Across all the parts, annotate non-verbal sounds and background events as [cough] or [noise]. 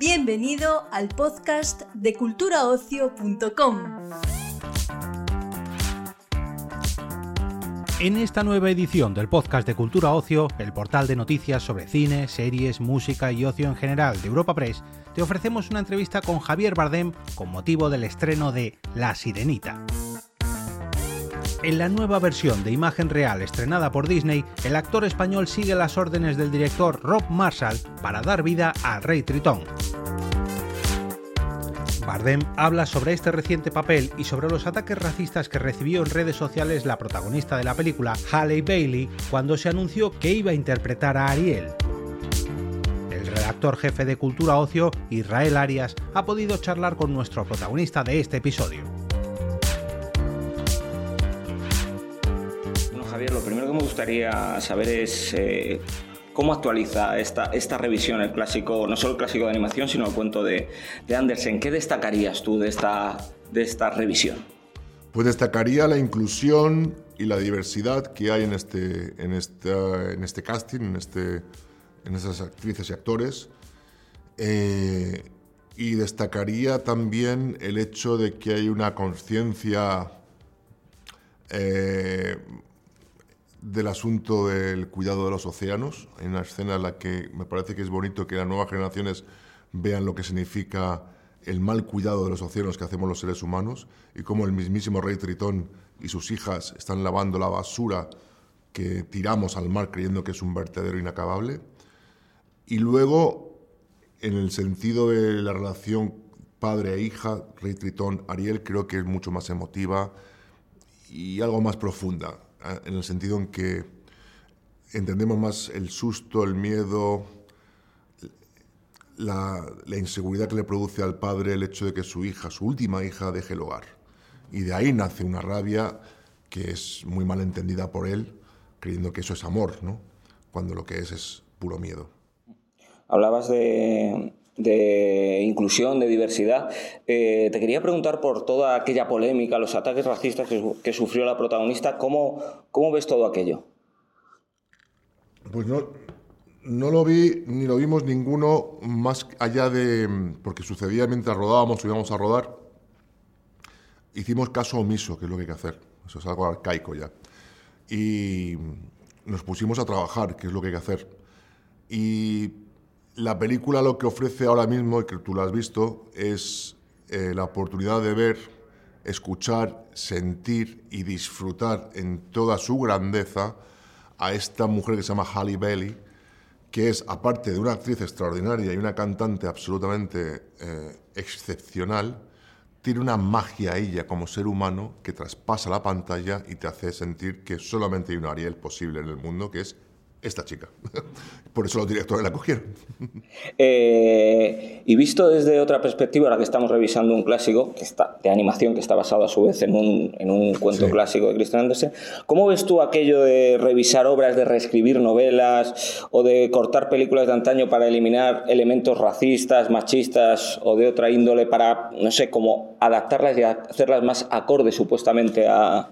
Bienvenido al podcast de culturaocio.com. En esta nueva edición del podcast de Cultura Ocio, el portal de noticias sobre cine, series, música y ocio en general de Europa Press, te ofrecemos una entrevista con Javier Bardem con motivo del estreno de La Sirenita. En la nueva versión de imagen real estrenada por Disney, el actor español sigue las órdenes del director Rob Marshall para dar vida al Rey Tritón. Bardem habla sobre este reciente papel y sobre los ataques racistas que recibió en redes sociales la protagonista de la película, Halle Bailey, cuando se anunció que iba a interpretar a Ariel. El redactor jefe de Cultura Ocio, Israel Arias, ha podido charlar con nuestro protagonista de este episodio. Lo primero que me gustaría saber es eh, ¿Cómo actualiza esta, esta revisión el clásico, no solo el clásico de animación, sino el cuento de, de Andersen? ¿Qué destacarías tú de esta, de esta revisión? Pues destacaría la inclusión y la diversidad que hay en este, en esta, en este casting, en, este, en esas actrices y actores. Eh, y destacaría también el hecho de que hay una conciencia eh, del asunto del cuidado de los océanos. Hay una escena en la que me parece que es bonito que las nuevas generaciones vean lo que significa el mal cuidado de los océanos que hacemos los seres humanos y cómo el mismísimo rey Tritón y sus hijas están lavando la basura que tiramos al mar creyendo que es un vertedero inacabable. Y luego, en el sentido de la relación padre e hija, rey Tritón, Ariel, creo que es mucho más emotiva y algo más profunda en el sentido en que entendemos más el susto, el miedo, la, inseguridad que le produce al padre el hecho de que su hija, su última hija, deje el hogar. Y de ahí nace una rabia que es muy mal entendida por él, creyendo que eso es amor, ¿no? cuando lo que es es puro miedo. Hablabas de, de inclusión, de diversidad. Eh, te quería preguntar por toda aquella polémica, los ataques racistas que, sufrió la protagonista, ¿cómo, ¿cómo, ves todo aquello? Pues no, no lo vi, ni lo vimos ninguno más allá de, porque sucedía mientras rodábamos íbamos a rodar, hicimos caso omiso, que es lo que hay que hacer, eso es algo arcaico ya, y nos pusimos a trabajar, que es lo que hay que hacer. Y la película lo que ofrece ahora mismo, y que tú lo has visto, es eh, la oportunidad de ver, escuchar, sentir y disfrutar en toda su grandeza a esta mujer que se llama Halle Bailey, que es, aparte de una actriz extraordinaria y una cantante absolutamente eh, excepcional, tiene una magia ella como ser humano que traspasa la pantalla y te hace sentir que solamente hay un Ariel posible en el mundo, que es esta chica. [laughs] Por eso los directores la cogieron. Eh, y visto desde otra perspectiva, ahora que estamos revisando un clásico que está, de animación que está basado a su vez en un, en un cuento clásico de Christian Andersen, ¿cómo ves tú aquello de revisar obras, de reescribir novelas o de cortar películas de antaño para eliminar elementos racistas, machistas o de otra índole para, no sé, como adaptarlas y hacerlas más acordes supuestamente a,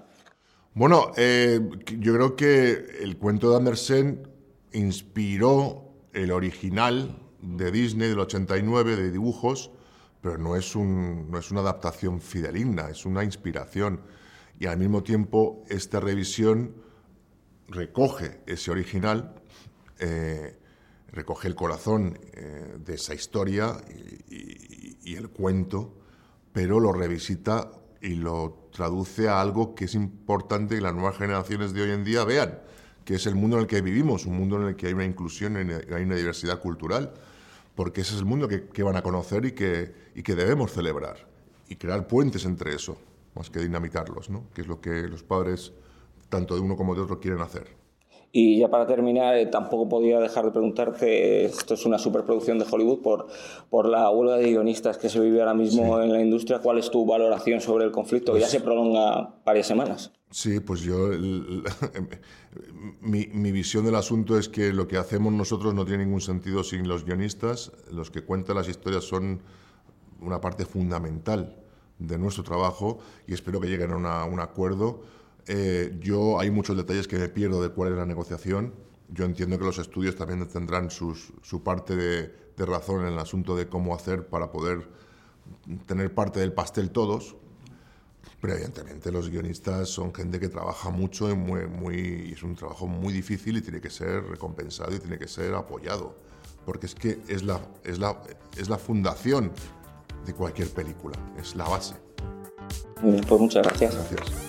bueno, eh, yo creo que el cuento de Andersen inspiró el original de Disney del 89 de dibujos, pero no es, un, no es una adaptación fideligna, es una inspiración. Y al mismo tiempo esta revisión recoge ese original, eh, recoge el corazón eh, de esa historia y el cuento, pero lo revisita y lo traduce a algo que es importante que las nuevas generaciones de hoy en día vean, que es el mundo en el que vivimos, un mundo en el que hay una inclusión, hay una diversidad cultural, porque ese es el mundo que, van a conocer y que, y que debemos celebrar, y crear puentes entre eso, más que dinamitarlos, ¿no? que es lo que los padres, tanto de uno como de otro, quieren hacer. Y ya para terminar, eh, tampoco podía dejar de preguntarte, esto es una superproducción de Hollywood, por, por la huelga de guionistas que se vive ahora mismo en la industria, ¿cuál es tu valoración sobre el conflicto? que ya pues se prolonga varias semanas. Sí, pues yo, [laughs] mi, mi, visión del asunto es que lo que hacemos nosotros no tiene ningún sentido sin los guionistas, los que cuentan las historias son una parte fundamental de nuestro trabajo y espero que lleguen a un acuerdo eh, yo hay muchos detalles que me pierdo de cuál es la negociación yo entiendo que los estudios también tendrán su parte de, razón en el asunto de cómo hacer para poder tener parte del pastel todos, pero evidentemente los guionistas son gente que trabaja mucho y muy, muy, es un trabajo muy difícil y tiene que ser recompensado y tiene que ser apoyado, porque es que es la, es la, es la fundación de cualquier película, es la base. Pues muchas gracias. Gracias.